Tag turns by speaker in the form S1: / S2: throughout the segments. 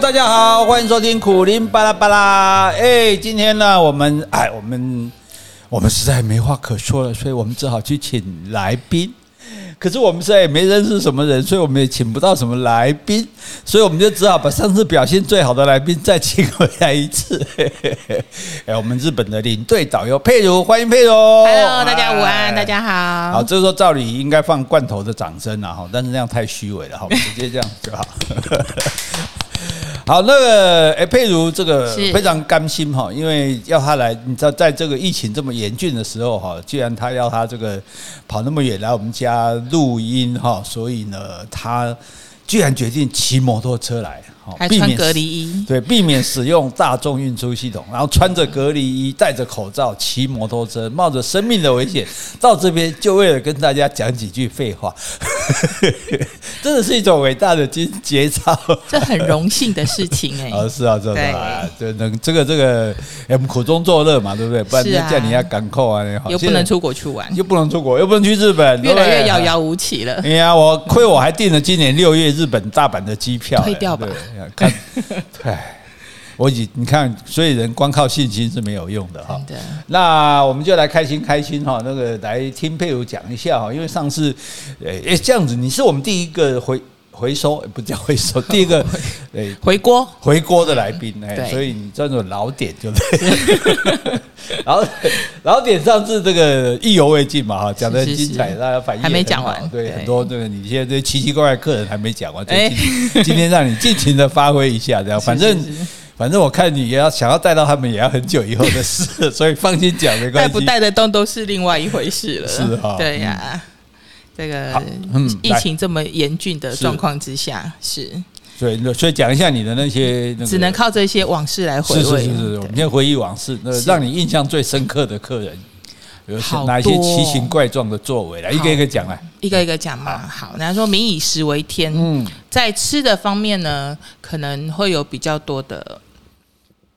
S1: 大家好，欢迎收听苦林巴拉巴拉。哎，今天呢，我们哎，我们我们实在没话可说了，所以我们只好去请来宾。可是我们实在也没认识什么人，所以我们也请不到什么来宾，所以我们就只好把上次表现最好的来宾再请回来一次。哎，我们日本的领队导游佩如，欢迎佩如。
S2: Hello，大家午安，大家好。
S1: 好，这时候照理应该放罐头的掌声了哈，但是那样太虚伪了，好，直接这样就好。好，那个哎，佩如这个非常甘心哈，因为要他来，你知道，在这个疫情这么严峻的时候哈，既然他要他这个跑那么远来我们家录音哈，所以呢，他居然决定骑摩托车来。
S2: 还穿隔离衣，
S1: 对，避免使用大众运输系统，然后穿着隔离衣，戴着口罩，骑摩托车，冒着生命的危险到这边，就为了跟大家讲几句废话，真的是一种伟大的节节操。
S2: 这很荣幸的事情哎、欸。
S1: 哦，是啊，是啊，这个这个，我们苦中作乐嘛，对不对？不然人家叫你要赶扣啊，好
S2: 又不能出国去玩，
S1: 又不能出国，又不能去日本，
S2: 越来越遥遥无期了。
S1: 哎呀，我亏我还订了今年六月日本大阪的机票，
S2: 退掉吧。
S1: 看，哎，我已你看，所以人光靠信心是没有用的哈。那我们就来开心开心哈，那个来听佩如讲一下哈，因为上次，诶，这样子，你是我们第一个回回收，不叫回收，第一个诶
S2: 回锅。
S1: 回锅的来宾哎，所以你叫做老点就对。然后，然后点上次这个意犹未尽嘛哈，讲的很精彩，大家反应
S2: 还没讲完，
S1: 对，很多这个你现在这奇奇怪怪客人还没讲完，今今天让你尽情的发挥一下，这样 反正反正我看你也要想要带到他们也要很久以后的事，所以放心讲没关系，
S2: 带不带得动都是另外一回事了，
S1: 是哈，
S2: 对呀，这个疫情这么严峻的状况之下是。
S1: 所以，所以讲一下你的那些，
S2: 只能靠这些往事来回味。
S1: 是是是是，我们先回忆往事，那让你印象最深刻的客人，有哪些奇形怪状的作为来，一个一个讲来，
S2: 一个一个讲嘛。好，人家说民以食为天，嗯，在吃的方面呢，可能会有比较多的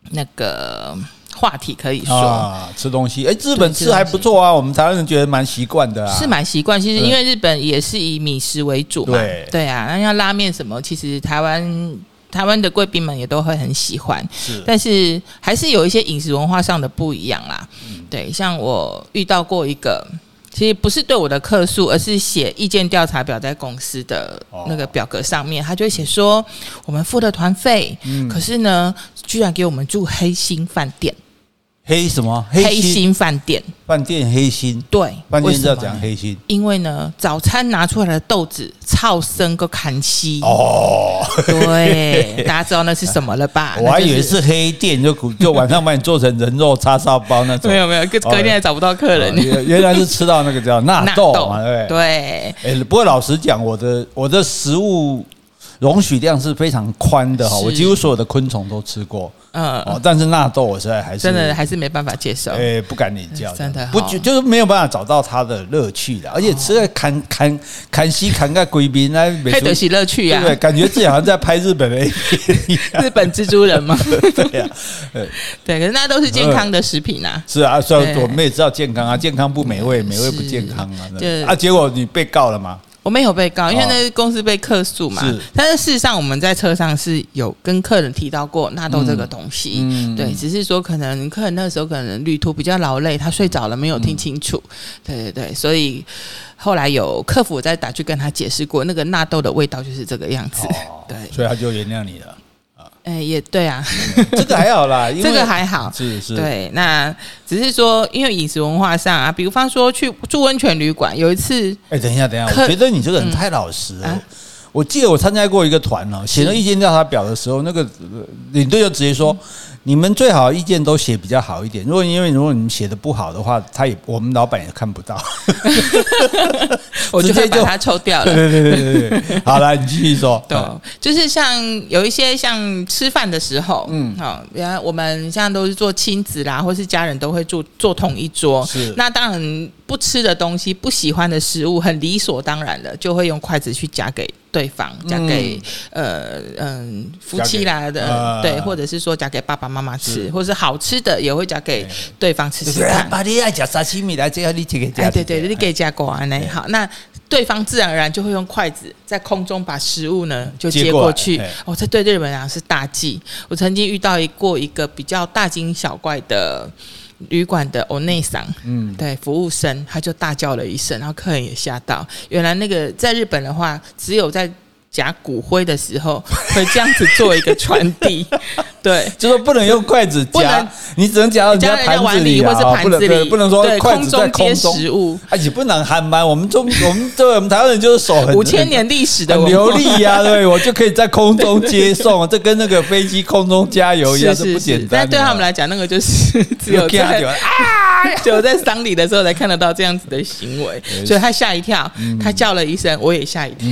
S2: 那个。话题可以说。啊，
S1: 吃东西，哎，日本吃还不错啊，我们台湾人觉得蛮习惯的啊，
S2: 是蛮习惯。其实因为日本也是以米食为主嘛，对。对啊，那像拉面什么，其实台湾台湾的贵宾们也都会很喜欢，是，但是还是有一些饮食文化上的不一样啦。对，像我遇到过一个。其实不是对我的客诉，而是写意见调查表在公司的那个表格上面，他就会写说我们付的团费，嗯，可是呢，居然给我们住黑心饭店。
S1: 黑什么？
S2: 黑心饭店，
S1: 饭店黑心。
S2: 对，
S1: 饭店是要讲黑心，
S2: 因为呢，早餐拿出来的豆子超生个砍西哦。对，大家知道那是什么了吧？
S1: 我还以为是黑店，就就晚上把你做成人肉叉烧包那种。
S2: 没有没有，隔隔天还找不到客人。
S1: 原来是吃到那个叫 纳豆嘛，对不对？
S2: 对。
S1: 哎，不过老实讲，我的我的食物容许量是非常宽的哈，我几乎所有的昆虫都吃过。嗯，哦，但是纳豆我实在还是
S2: 真的还是没办法接受，
S1: 哎，不敢领教，
S2: 真的
S1: 不就就是没有办法找到它的乐趣的，而且吃了砍砍砍西砍个贵宾那没
S2: 得喜乐趣啊，
S1: 对，感觉自己好像在拍日本的 A 片，
S2: 日本蜘蛛人嘛，
S1: 对 呀，
S2: 对，可是那都是健康的食品啊，
S1: 是啊，所以我们也知道健康啊，健康不美味，美味不健康啊，啊，结果你被告了吗？
S2: 我没有被告，因为那是公司被客诉嘛。是，但是事实上我们在车上是有跟客人提到过纳豆这个东西。嗯，对，只是说可能客人那个时候可能旅途比较劳累，他睡着了没有听清楚。对对对，所以后来有客服再打去跟他解释过，那个纳豆的味道就是这个样子。对，
S1: 所以他就原谅你了。
S2: 哎，也对啊，
S1: 这个还好啦，
S2: 这个还好，
S1: 是是，
S2: 对，那只是说，因为饮食文化上啊，比方说去住温泉旅馆，有一次，
S1: 哎，等一下，等一下，我觉得你这个人太老实了。我记得我参加过一个团哦，写了意见调查表的时候，那个领队就直接说。你们最好意见都写比较好一点。如果因为如果你们写的不好的话，他也我们老板也看不到，
S2: 我就会把它抽掉了。
S1: 对对对对对，好了，你继续说。
S2: 对，就是像有一些像吃饭的时候，嗯，好，原来我们现在都是做亲子啦，或是家人都会坐坐同一桌。是，那当然不吃的东西、不喜欢的食物，很理所当然的就会用筷子去夹给。对方夹给呃嗯夫妻啦的对，或者是说夹给爸爸妈妈吃，或者是好吃的也会夹给对方吃吃看。
S1: 把你爱夹沙西米来，这样你给夹。
S2: 对对，你给夹过来呢。好，那对方自然而然就会用筷子在空中把食物呢就接过去。过哦，这对日本人是大忌。我曾经遇到一过一个比较大惊小怪的旅馆的欧内桑，嗯，对，服务生他就大叫了一声，然后客人也吓到。原来那个在日本的话，只有在夹骨灰的时候 会这样子做一个传递，对，
S1: 就说不能用筷子夹，你只能夹到人家盘子里或是盘子里，不能说筷子在空中接食物，而且不能憨慢。我们中 我们对我们台湾人就是手很
S2: 五千年历史的
S1: 流利呀，对，我就可以在空中接送，这跟那个飞机空中加油一样是不简单。
S2: 但对他们来讲，那个就是只有在啊，只有在丧礼的时候才看得到这样子的行为，所以他吓一跳，他叫了一声，我也吓一跳。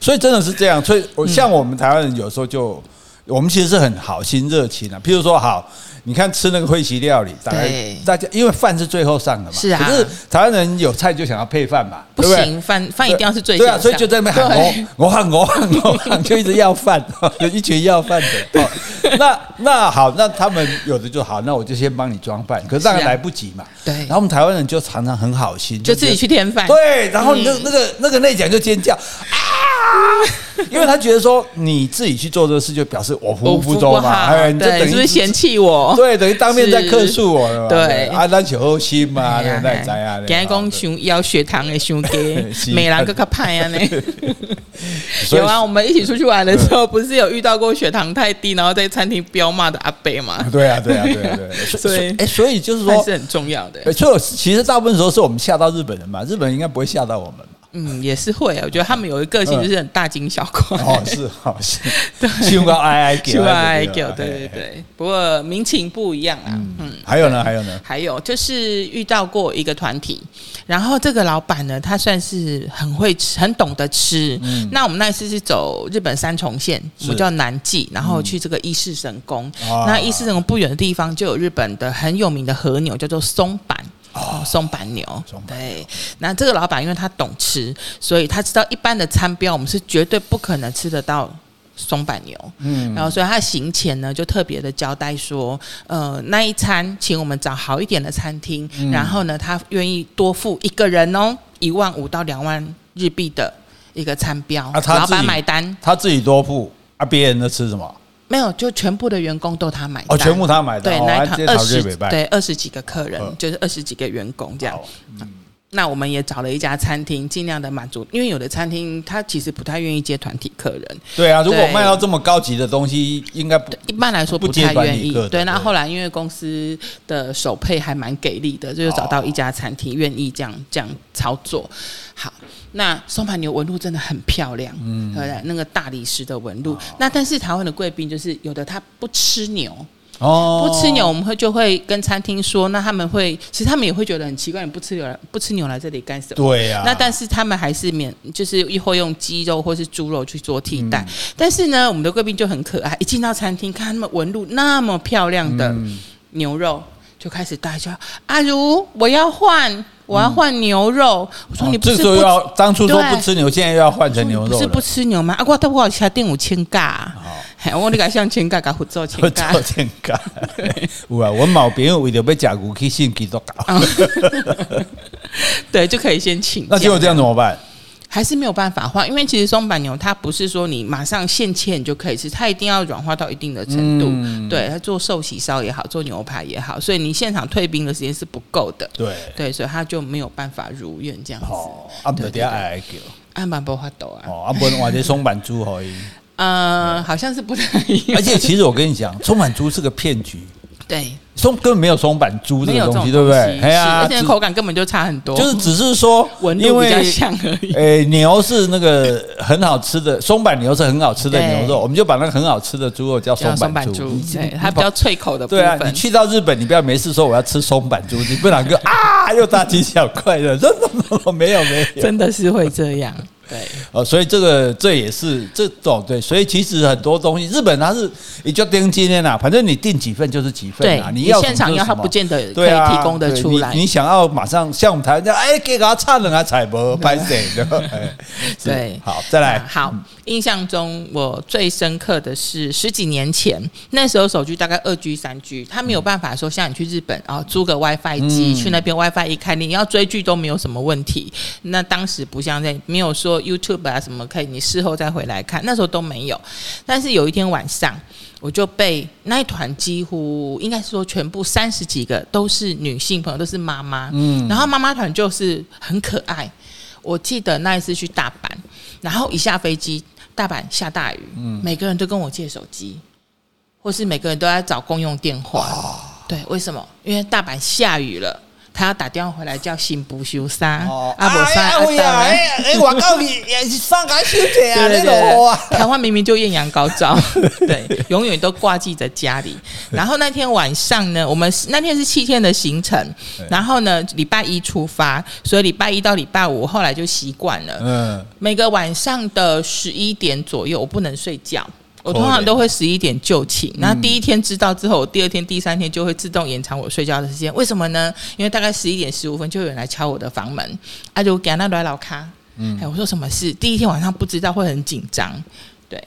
S1: 所以真的是这样，所以像我们台湾人有时候就，我们其实是很好心热情啊。譬如说，好，你看吃那个会席料理，大概大家因为饭是最后上的嘛，
S2: 是啊。
S1: 可是台湾人有菜就想要配饭嘛，
S2: 不行，饭饭一定要是最对啊，
S1: 所以就在那边喊我，我喊我喊我喊，就一直要饭，有一群要饭的。那那好，那他们有的就好，那我就先帮你装饭，可是当然来不及嘛。
S2: 对。
S1: 然后我们台湾人就常常很好心，
S2: 就自己去添饭。
S1: 对，然后那那个那个内讲就尖叫啊，因为他觉得说你自己去做这个事，就表示我服务不周嘛，
S2: 哎，对，是不是嫌弃我？
S1: 对，等于当面在客诉我了。
S2: 对，
S1: 啊，咱求好心嘛，那在在啊。
S2: 今天讲想要血糖的想给美兰哥哥派啊呢。有啊，我们一起出去玩的时候，不是有遇到过血糖太低，然后在餐厅飙骂的阿伯嘛？
S1: 对啊，对啊，对啊，对。所以，哎，所以就是说，
S2: 是很重要的。
S1: 所以，其实大部分时候是我们吓到日本人嘛，日本人应该不会吓到我们。
S2: 嗯，也是会啊，我觉得他们有一个个性就是很大惊小怪。
S1: 哦，是，好是，对，喜欢哀哀叫，
S2: 哀叫，对对对。不过民情不一样啊。嗯，
S1: 还有呢，还有呢，
S2: 还有就是遇到过一个团体，然后这个老板呢，他算是很会吃，很懂得吃。嗯，那我们那次是走日本三重县，我们叫南纪，然后去这个伊势神宫。那伊势神宫不远的地方就有日本的很有名的和牛，叫做松阪。哦，松板牛，对，那这个老板因为他懂吃，所以他知道一般的餐标我们是绝对不可能吃得到松板牛，嗯，然后所以他行前呢就特别的交代说，呃，那一餐请我们找好一点的餐厅，嗯、然后呢他愿意多付一个人哦一万五到两万日币的一个餐标，啊、老板买单，
S1: 他自己多付，啊，别人的吃什么？
S2: 没有，就全部的员工都他买单。
S1: 哦，全部他买单。
S2: 对，那一场二十对二十几个客人，就是二十几个员工这样。嗯，那我们也找了一家餐厅，尽量的满足，因为有的餐厅他其实不太愿意接团体客人。
S1: 对啊，如果卖到这么高级的东西，应该不
S2: 一般来说不太愿意。对，那后来因为公司的首配还蛮给力的，就找到一家餐厅愿意这样这样操作。好。那松阪牛纹路真的很漂亮，嗯，对，那个大理石的纹路。哦、那但是台湾的贵宾就是有的他不吃牛，哦，不吃牛，我们会就会跟餐厅说，那他们会其实他们也会觉得很奇怪，你不吃牛来不吃牛来这里干什么？
S1: 对呀、啊。
S2: 那但是他们还是免，就是一会用鸡肉或是猪肉去做替代。嗯、但是呢，我们的贵宾就很可爱，一进到餐厅看他们纹路那么漂亮的牛肉，就开始大叫：“阿如，我要换。”我要换牛肉，我说你不是
S1: 这时候要当初说不吃牛，现在又要换成牛肉，不
S2: 是不吃牛吗？啊，我都不好吃，定五千嘎，我你个像千嘎，嘎胡做千嘎，
S1: 千嘎，有啊，我某朋友为着要食牛去信基督教，
S2: 对，就可以先请。
S1: 那结果这样怎么办？
S2: 还是没有办法换，因为其实松板牛它不是说你马上现切你就可以吃，它一定要软化到一定的程度。嗯、对，它做寿喜烧也好，做牛排也好，所以你现场退冰的时间是不够的。
S1: 对
S2: 对，所以它就没有办法如愿这样子。哦，
S1: 阿伯底下爱叫，
S2: 阿伯不发抖啊。
S1: 哦，阿伯或者松板猪可以。
S2: 嗯，好像是不太一样。
S1: 而且其实我跟你讲，松板猪是个骗局。
S2: 对。
S1: 松根本没有松板猪这个东西，对不对？哎呀，
S2: 而且口感根本就差很多。
S1: 就是只是说，
S2: 因为比较像而已。
S1: 诶，牛是那个很好吃的，松板牛是很好吃的牛肉，我们就把那个很好吃的猪肉叫松板猪。
S2: 对，它比较脆口的。
S1: 对啊，你去到日本，你不要没事说我要吃松板猪，你不然个啊又大惊小怪的，真的 没有没有，
S2: 真的是会这样。对
S1: 呃，所以这个这也是这种对，所以其实很多东西，日本它是你就定今天啦，反正你订几份就是几份啊，你要
S2: 现场要他不见得可以提供的出来。
S1: 你想要马上像我们台湾这样，哎，给他唱了啊，彩博拍谁的？
S2: 对，
S1: 好，再来，
S2: 好，印象中我最深刻的是十几年前，那时候手机大概二 G 三 G，他没有办法说像你去日本啊租个 WiFi 机去那边 WiFi 一开，你要追剧都没有什么问题。那当时不像在没有说 YouTube 啊什么可以，你事后再回来看，那时候都没有。但是有一天晚上，我就被那一团几乎应该是说全部三十几个都是女性朋友，都是妈妈，嗯，然后妈妈团就是很可爱。我记得那一次去大阪，然后一下飞机，大阪下大雨，嗯，每个人都跟我借手机，或是每个人都在找公用电话，哦、对，为什么？因为大阪下雨了。他要打电话回来叫新不修沙，阿伯沙阿豆，哎，我告诉你，也是上海修铁啊，那种啊。台湾明明就艳阳高照，对，永远都挂记在家里。然后那天晚上呢，我们那天是七天的行程，然后呢，礼拜一出发，所以礼拜一到礼拜五，后来就习惯了。嗯，每个晚上的十一点左右，我不能睡觉。我通常都会十一点就寝，那第一天知道之后，我第二天、第三天就会自动延长我睡觉的时间。为什么呢？因为大概十一点十五分就有人来敲我的房门，啊，就给那来老卡。嗯，哎，我说什么事？第一天晚上不知道会很紧张，对，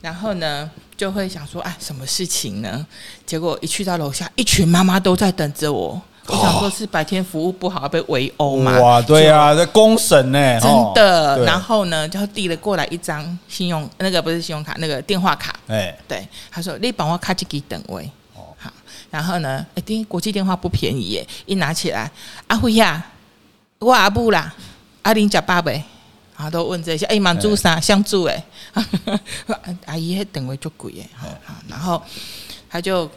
S2: 然后呢就会想说，哎，什么事情呢？结果一去到楼下，一群妈妈都在等着我。我想说是白天服务不好被围殴嘛？
S1: 哇，对啊，在公审呢，
S2: 真的。然后呢，就递了过来一张信用，那个不是信用卡，那个电话卡。哎，对，他说你帮我卡这个等位。哦，好。然后呢，哎，听国际电话不便宜耶，一拿起来，阿辉呀，我阿布啦，阿玲家爸呗，啊，都问这些，哎，满住啥？相助哎，阿姨还等位就贵耶，好，然后他就。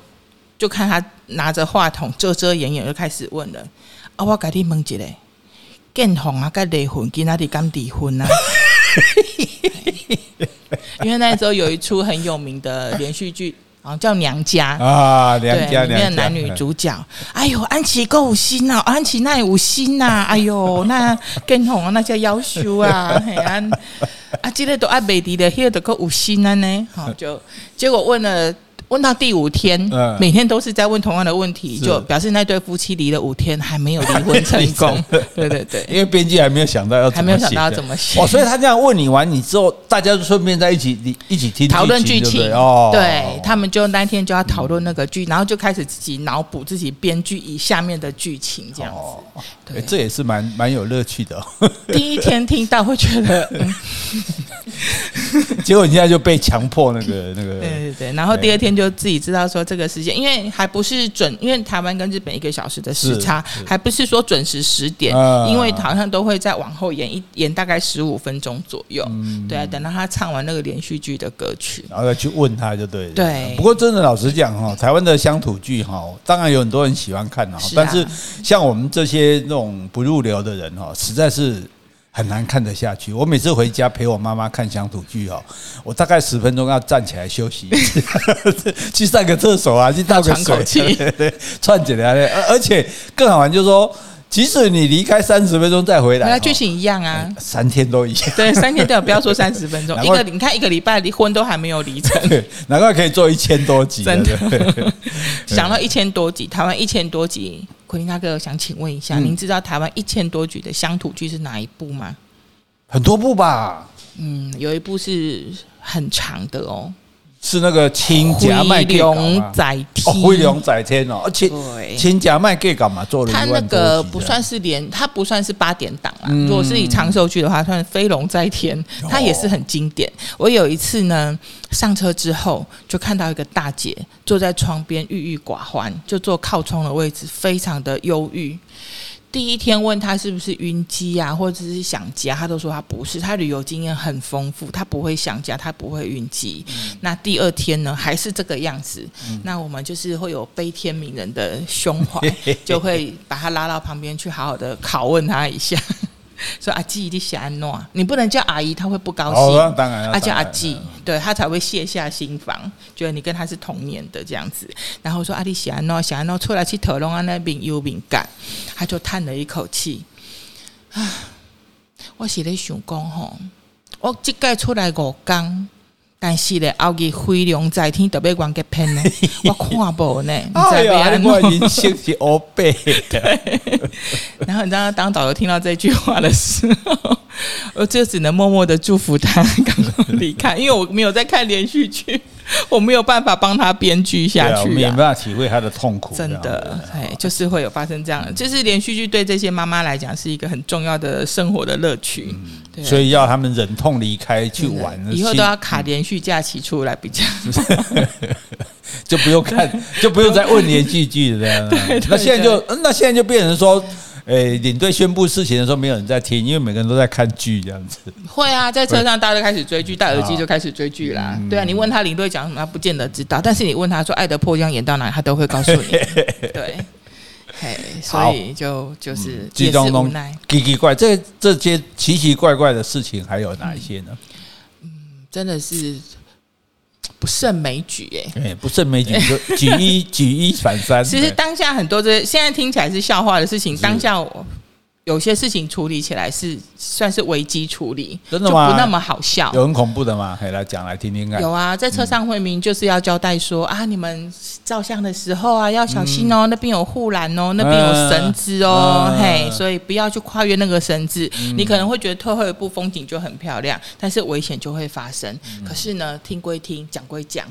S2: 就看他拿着话筒遮遮掩掩，就开始问了。啊，我跟你问一个，建宏啊，跟离婚，跟哪里刚离婚啊？因为那时候有一出很有名的连续剧，啊，叫《娘家》啊，娘家里面的男女主角。哎呦，安琪够有心呐，安琪那有心呐，哎呦，那建宏啊，那叫夭寿啊，嘿啊，啊，这个都爱美迪的，那个都够有心啊呢。好，就结果问了。问到第五天，每天都是在问同样的问题，就表示那对夫妻离了五天还没有离婚成功。对对对，
S1: 因为编辑还没有想到要
S2: 还没有想到要怎么写。
S1: 哦，所以他这样问你完你之后，大家就顺便在一起一起听
S2: 讨论剧情。哦。对，他们就那天就要讨论那个剧，然后就开始自己脑补自己编剧以下面的剧情这样子。
S1: 对，这也是蛮蛮有乐趣的。
S2: 第一天听到会觉得，
S1: 结果你现在就被强迫那个 那个。
S2: 对对对，然后第二天就。自己知道说这个时间，因为还不是准，因为台湾跟日本一个小时的时差，还不是说准时十点，因为好像都会再往后延一延大概十五分钟左右。对啊，等到他唱完那个连续剧的歌曲，
S1: 然后再去问他就对。
S2: 对，
S1: 不过真的老实讲哈，台湾的乡土剧哈，当然有很多人喜欢看哈，但是像我们这些那种不入流的人哈，实在是。很难看得下去。我每次回家陪我妈妈看乡土剧哦，我大概十分钟要站起来休息一次，去上个厕所啊，去 倒个水，气，串起来。而而且更好玩就是说，即使你离开三十分钟再回来，
S2: 那剧情一样啊，
S1: 三天都一样。
S2: 对，三天都有，不要说三十分钟，一个你看一个礼拜离婚都还没有离成，
S1: 难怪可以做一千多集。
S2: 真的，想到一千多集，台湾一千多集。奎林大哥，想请问一下，嗯、您知道台湾一千多集的乡土剧是哪一部吗？
S1: 很多部吧。
S2: 嗯，有一部是很长的哦。
S1: 是那个亲家卖给搞嘛？飞龙在天哦，而且亲家卖给干嘛？做了他
S2: 那个不算是连，他不算是八点档啊。如果是以长寿剧的话，算是飞龙在天，它也是很经典。我有一次呢，上车之后就看到一个大姐坐在窗边，郁郁寡欢，就坐靠窗的位置，非常的忧郁。第一天问他是不是晕机啊，或者是想家，他都说他不是，他旅游经验很丰富，他不会想家，他不会晕机。嗯、那第二天呢，还是这个样子。嗯、那我们就是会有悲天悯人的胸怀，就会把他拉到旁边去，好好的拷问他一下。说阿季，你想安诺，你不能叫阿姨，她会不高兴。
S1: 哦、当然，啊
S2: 叫阿季，对她才会卸下心防，觉得你跟她是同年的这样子。然后说阿弟想安诺，想安诺出来去讨论啊那边有敏感，他就叹了一口气啊，我是在想讲吼。我即个出来五工。但是咧，后期飞龙在天，特别关个片呢，我看无呢。
S1: 哎呀，我已经心是乌白的。
S2: 然后你知道，当导游听到这句话的时候，我就只能默默的祝福他赶快离开，因为我没有在看连续剧。我没有办法帮他编剧下去，啊，
S1: 没有办法体会他的痛苦。
S2: 真的，哎，就是会有发生这样的，就是连续剧对这些妈妈来讲是一个很重要的生活的乐趣。嗯，
S1: 所以要他们忍痛离开去玩，
S2: 以后都要卡连续假期出来比较，
S1: 就不用看，就不用再问连续剧这样。那现在就，那现在就变成说。诶，领队宣布事情的时候，没有人在听，因为每个人都在看剧这样子。
S2: 会啊，在车上大家都开始追剧，戴耳机就开始追剧啦。对啊，你问他领队讲什么，他不见得知道，但是你问他说《爱的迫降》演到哪，他都会告诉你。对，嘿，所以就就是也是无奈，
S1: 奇奇怪，这这些奇奇怪怪的事情还有哪一些呢？
S2: 嗯，真的是。不胜枚举，哎，
S1: 不胜枚举，就举一举一反三。
S2: 其实当下很多这现在听起来是笑话的事情，当下我。有些事情处理起来是算是危机处理，
S1: 真的
S2: 吗？不那么好笑。
S1: 有很恐怖的吗？可以来讲来听听看。
S2: 有啊，在车上会明就是要交代说、嗯、啊，你们照相的时候啊要小心哦，嗯、那边有护栏哦，那边有绳子哦，嗯、嘿，所以不要去跨越那个绳子。嗯、你可能会觉得退后一步风景就很漂亮，但是危险就会发生。嗯、可是呢，听归听，讲归讲。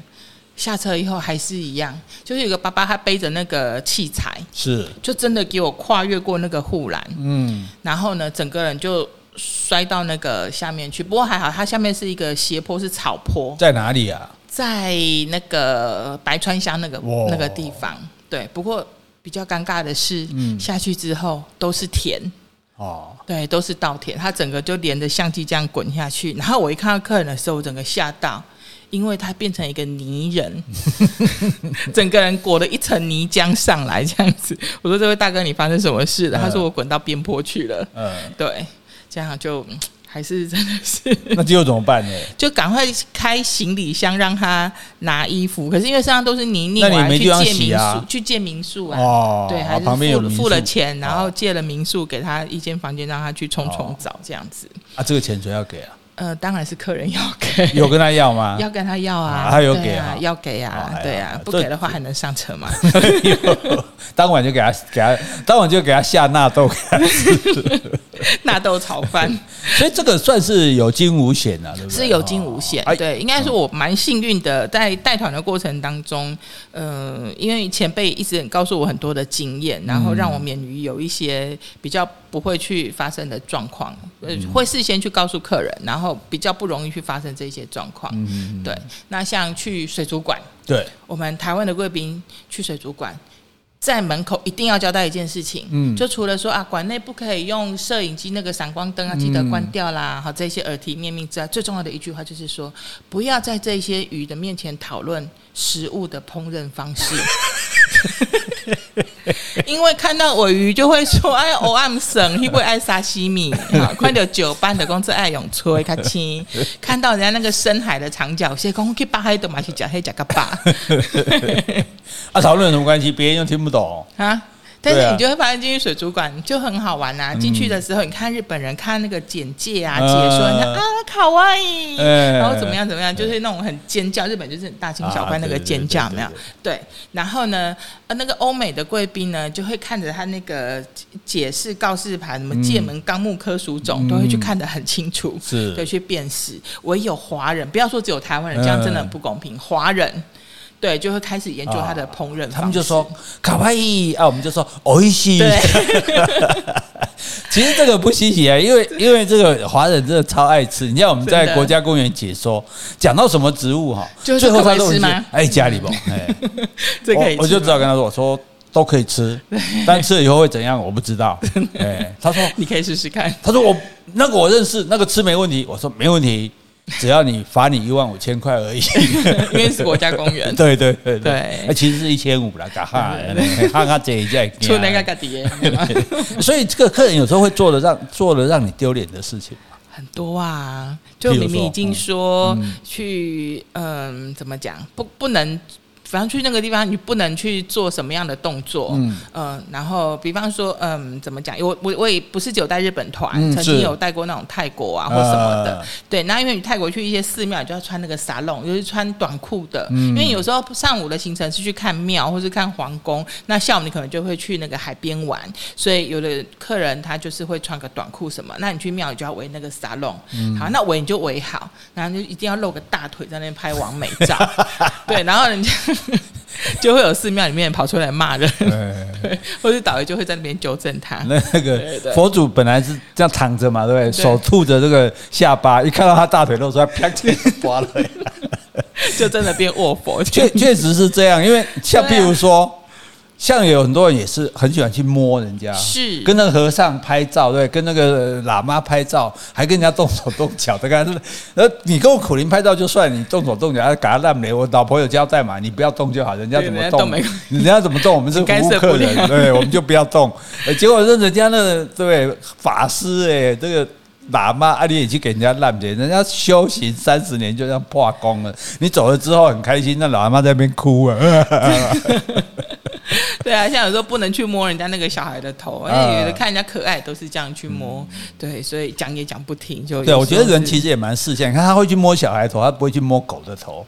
S2: 下车以后还是一样，就是有个爸爸他背着那个器材，
S1: 是
S2: 就真的给我跨越过那个护栏，嗯，然后呢，整个人就摔到那个下面去。不过还好，它下面是一个斜坡，是草坡。
S1: 在哪里啊？
S2: 在那个白川乡那个那个地方。对，不过比较尴尬的是，嗯，下去之后都是田哦，对，都是稻田，他整个就连着相机这样滚下去。然后我一看到客人的时候，我整个吓到。因为他变成一个泥人，整个人裹了一层泥浆上来，这样子。我说：“这位大哥，你发生什么事了？”他说：“我滚到边坡去了。”嗯，对，这样就还是真的是。
S1: 那最后怎么办呢？
S2: 就赶快开行李箱让他拿衣服。可是因为身上都是泥泞，我还去借民宿，去借民宿啊。哦，对，还是付了钱，然后借了民宿给他一间房间，让他去冲冲澡，这样子。
S1: 啊，这个钱谁要给啊？
S2: 呃，当然是客人要 给，
S1: 有跟他要吗？
S2: 要跟他要啊，
S1: 他有给啊，
S2: 要给啊，对啊，不给的话还能上车吗？
S1: 当晚就给他给他，当晚就给他下纳豆
S2: 纳豆炒饭。
S1: 所以这个算是有惊无险啊，对不对？
S2: 是有惊无险，对，应该是我蛮幸运的，在带团的过程当中，呃，因为前辈一直很告诉我很多的经验，然后让我免于有一些比较不会去发生的状况，呃，会事先去告诉客人，然后。然后比较不容易去发生这些状况，嗯、对。那像去水族馆，
S1: 对，
S2: 我们台湾的贵宾去水族馆，在门口一定要交代一件事情，嗯，就除了说啊，馆内不可以用摄影机那个闪光灯啊，记得关掉啦，好、嗯，这些耳提面命之外，最重要的一句话就是说，不要在这些鱼的面前讨论食物的烹饪方式。因为看到尾鱼就会说：“哎，我爱省，会不会爱沙西米？好，看到酒班的公司爱永吹卡亲，看到人家那个深海的长脚蟹，公去巴海都嘛去讲黑讲个巴。
S1: 啊，讨论有什么关系？别人又听不懂啊。”
S2: 但是你就会发现进去水族馆就很好玩呐！进去的时候，你看日本人看那个简介啊、解说，你看啊，卡哇伊，然后怎么样怎么样，就是那种很尖叫，日本就是很大惊小怪那个尖叫，没有？对。然后呢，呃，那个欧美的贵宾呢，就会看着他那个解释告示牌，什么界门纲目科属种，都会去看得很清楚，是，对，去辨识。唯有华人，不要说只有台湾人，这样真的很不公平。华人。对，就会开始研究它的烹饪方式。他们就说
S1: 卡哇伊啊，我们就说おいしい。对其实这个不稀奇啊，因为因为这个华人真的超爱吃。你像我们在国家公园解说，讲到什么植物哈，最后他都会说哎，家里不哎，这可以我，我就只好跟他说，我说都可以吃，但吃了以后会怎样，我不知道。哎，他说
S2: 你可以试试看。
S1: 他说我那个我认识，那个吃没问题。我说没问题。 只要你罚你一万五千块而已，
S2: 因为是国家公园。
S1: 对对对对，那其实是一千五啦，嘎哈，哈哈这一下，
S2: 出那个个底。
S1: 所以这个客人有时候会做的让做的让你丢脸的事情
S2: 很多啊，就明明已经说去，嗯，怎么讲，不不能。反正去那个地方，你不能去做什么样的动作，嗯，呃、然后比方说，嗯，怎么讲？我我我也不是只有带日本团，嗯、曾经有带过那种泰国啊或什么的，呃、对。那因为你泰国去一些寺庙，你就要穿那个沙龙，就是穿短裤的，嗯、因为有时候上午的行程是去看庙或是看皇宫，那下午你可能就会去那个海边玩，所以有的客人他就是会穿个短裤什么，那你去庙你就要围那个沙龙，嗯、好，那围你就围好，然后就一定要露个大腿在那边拍完美照，对，然后人家。就会有寺庙里面跑出来骂人，对，或者导游就会在那边纠正他。
S1: 那那个佛祖本来是这样躺着嘛，对不对？手吐着这个下巴，一看到他大腿露出来，啪，刮了，
S2: 就真的变卧佛。
S1: 确确实是这样，因为像譬如说。像有很多人也是很喜欢去摸人家，
S2: 是
S1: 跟那个和尚拍照，对，跟那个喇嘛拍照，还跟人家动手动脚的，看，呃，你跟我苦苓拍照就算，你动手动脚，还搞他烂没？我老婆有交代嘛，你不要动就好，人家怎么动，人家怎么动，我们是服务客人，对，我们就不要动。结果是人家那个对法师哎，这个喇嘛啊，你也去给人家烂点，人家修行三十年就这样破功了，你走了之后很开心，那喇嘛在那边哭啊。
S2: 对啊，像有时候不能去摸人家那个小孩的头，因为有的看人家可爱都是这样去摸，嗯、对，所以讲也讲不停。就
S1: 对，我觉得人其实也蛮识相，你看他会去摸小孩头，他不会去摸狗的头，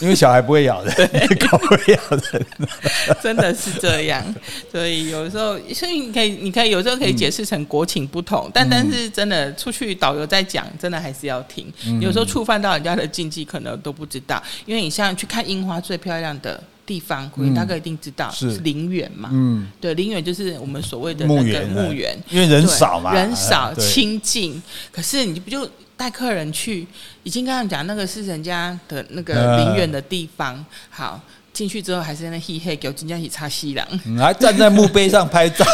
S1: 因为小孩不会咬人，对狗会咬人，
S2: 真的是这样。所以有时候，所以你可以，你可以有时候可以解释成国情不同，嗯、但但是真的出去导游在讲，真的还是要听。嗯、有时候触犯到人家的禁忌，可能都不知道，因为你像去看樱花最漂亮的。地方，苦苓大哥一定知道，是陵园嘛？嗯，对，陵园就是我们所谓的那个墓园，
S1: 因为人少嘛，
S2: 人少清静。可是你不就带客人去？已经刚刚讲那个是人家的那个陵园的地方，好。进去之后还是那嘿嘿，给我金家喜擦西凉，
S1: 还站在墓碑上拍照，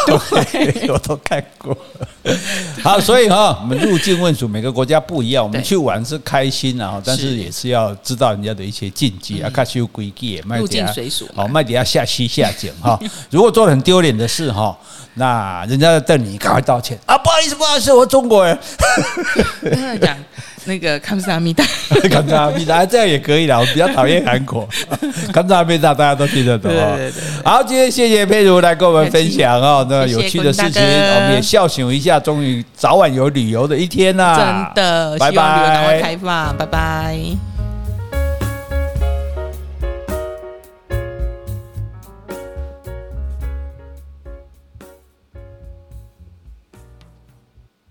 S1: 对我都看过。好，所以哈，我们入境问俗，每个国家不一样。我们去玩是开心啊，但是也是要知道人家的一些禁忌啊，看修规矩，
S2: 入境随俗，
S1: 好，卖底下下西下井哈。如果做了很丢脸的事哈，那人家要瞪你，赶快道歉啊！不好意思，不好意思，我中国人。
S2: 讲。那个康萨米达，
S1: 康萨米达，这样也可以啦。我比较讨厌韩国，康萨米达大家都听得懂。对对对。好，今天谢谢佩如来跟我们分享哦，那有趣的事情，我们也笑醒一下，终于早晚有旅游的一天呐。
S2: 真的，拜拜。希望旅游赶快开放，拜拜。